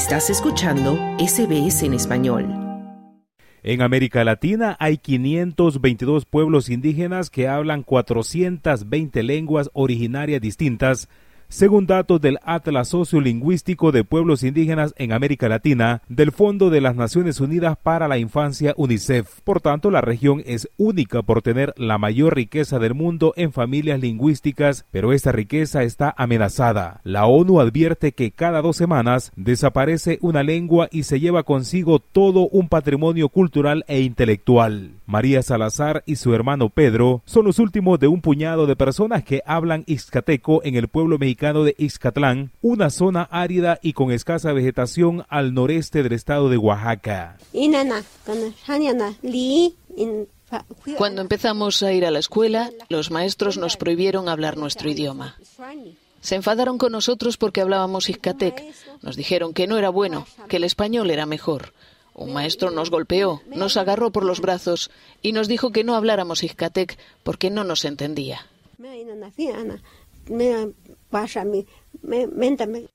Estás escuchando SBS en español. En América Latina hay 522 pueblos indígenas que hablan 420 lenguas originarias distintas según datos del Atlas Sociolingüístico de Pueblos Indígenas en América Latina del Fondo de las Naciones Unidas para la Infancia UNICEF. Por tanto, la región es única por tener la mayor riqueza del mundo en familias lingüísticas, pero esta riqueza está amenazada. La ONU advierte que cada dos semanas desaparece una lengua y se lleva consigo todo un patrimonio cultural e intelectual. María Salazar y su hermano Pedro son los últimos de un puñado de personas que hablan ixcateco en el pueblo mexicano de Ixcatlán, una zona árida y con escasa vegetación al noreste del estado de Oaxaca. Cuando empezamos a ir a la escuela, los maestros nos prohibieron hablar nuestro idioma. Se enfadaron con nosotros porque hablábamos ixcatec. Nos dijeron que no era bueno, que el español era mejor. Un maestro nos golpeó, nos agarró por los brazos y nos dijo que no habláramos Ixcatec porque no nos entendía.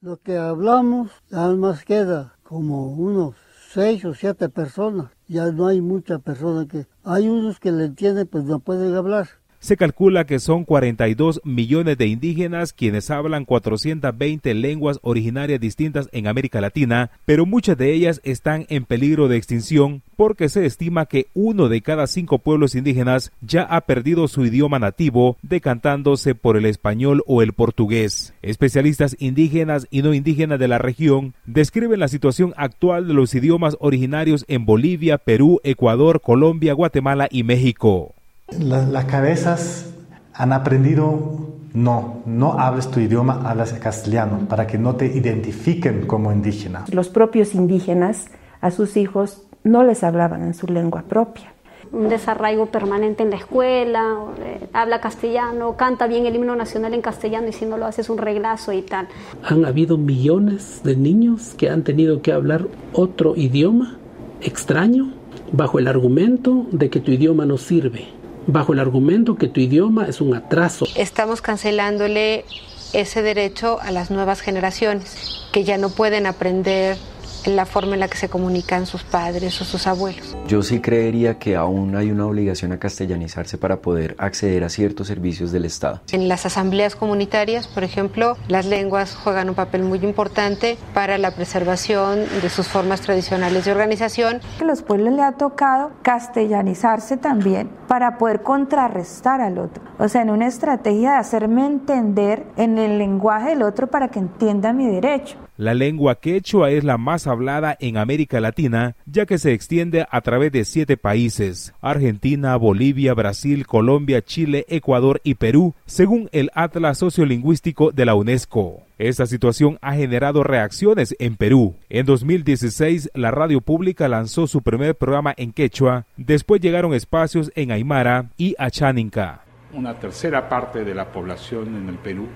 Lo que hablamos, más queda como unos seis o siete personas. Ya no hay muchas personas que... Hay unos que le entienden, pues no pueden hablar. Se calcula que son 42 millones de indígenas quienes hablan 420 lenguas originarias distintas en América Latina, pero muchas de ellas están en peligro de extinción porque se estima que uno de cada cinco pueblos indígenas ya ha perdido su idioma nativo, decantándose por el español o el portugués. Especialistas indígenas y no indígenas de la región describen la situación actual de los idiomas originarios en Bolivia, Perú, Ecuador, Colombia, Guatemala y México las cabezas han aprendido, no, no hables tu idioma, hablas castellano, para que no te identifiquen como indígena. Los propios indígenas a sus hijos no les hablaban en su lengua propia. Un desarraigo permanente en la escuela, eh, habla castellano, canta bien el himno nacional en castellano y si no lo haces un reglazo y tal. Han habido millones de niños que han tenido que hablar otro idioma extraño bajo el argumento de que tu idioma no sirve bajo el argumento que tu idioma es un atraso. Estamos cancelándole ese derecho a las nuevas generaciones que ya no pueden aprender en la forma en la que se comunican sus padres o sus abuelos. Yo sí creería que aún hay una obligación a castellanizarse para poder acceder a ciertos servicios del Estado. En las asambleas comunitarias, por ejemplo, las lenguas juegan un papel muy importante para la preservación de sus formas tradicionales de organización. A los pueblos le ha tocado castellanizarse también para poder contrarrestar al otro. O sea, en una estrategia de hacerme entender en el lenguaje del otro para que entienda mi derecho. La lengua quechua es la más hablada en América Latina, ya que se extiende a través de siete países, Argentina, Bolivia, Brasil, Colombia, Chile, Ecuador y Perú, según el Atlas Sociolingüístico de la UNESCO. Esta situación ha generado reacciones en Perú. En 2016, la radio pública lanzó su primer programa en quechua, después llegaron espacios en Aymara y Achaninca. Una tercera parte de la población en el Perú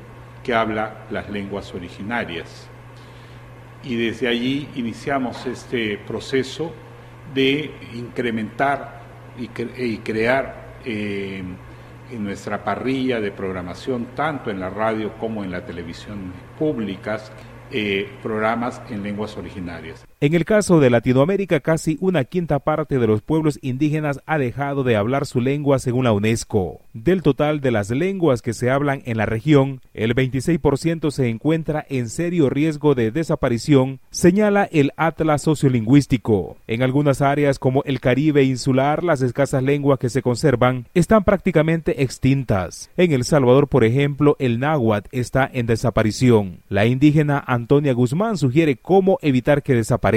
que habla las lenguas originarias y desde allí iniciamos este proceso de incrementar y, crear eh, en nuestra parrilla de programación, tanto en la radio como en la televisión públicas, eh, programas en lenguas originarias. En el caso de Latinoamérica, casi una quinta parte de los pueblos indígenas ha dejado de hablar su lengua según la UNESCO. Del total de las lenguas que se hablan en la región, el 26% se encuentra en serio riesgo de desaparición, señala el Atlas Sociolingüístico. En algunas áreas como el Caribe insular, las escasas lenguas que se conservan están prácticamente extintas. En El Salvador, por ejemplo, el náhuatl está en desaparición. La indígena Antonia Guzmán sugiere cómo evitar que desaparezca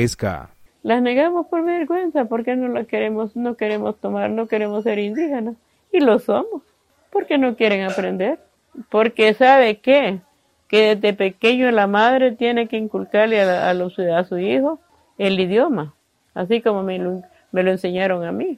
las negamos por vergüenza, porque no las queremos, no queremos tomar, no queremos ser indígenas. Y lo somos, porque no quieren aprender. Porque sabe qué? que desde pequeño la madre tiene que inculcarle a, a, su hijo el idioma, así como me lo, me lo enseñaron a mí.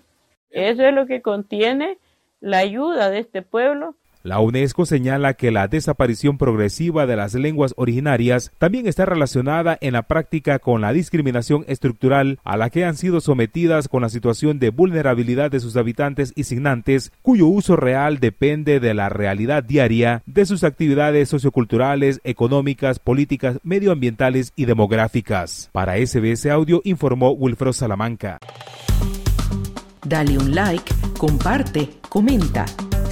Eso es lo que contiene la ayuda de este pueblo La UNESCO señala que la desaparición progresiva de las lenguas originarias también está relacionada en la práctica con la discriminación estructural a la que han sido sometidas con la situación de vulnerabilidad de sus habitantes y signantes, cuyo uso real depende de la realidad diaria de sus actividades socioculturales, económicas, políticas, medioambientales y demográficas. Para SBS Audio informó Wilfredo Salamanca. Dale un like, comparte, comenta.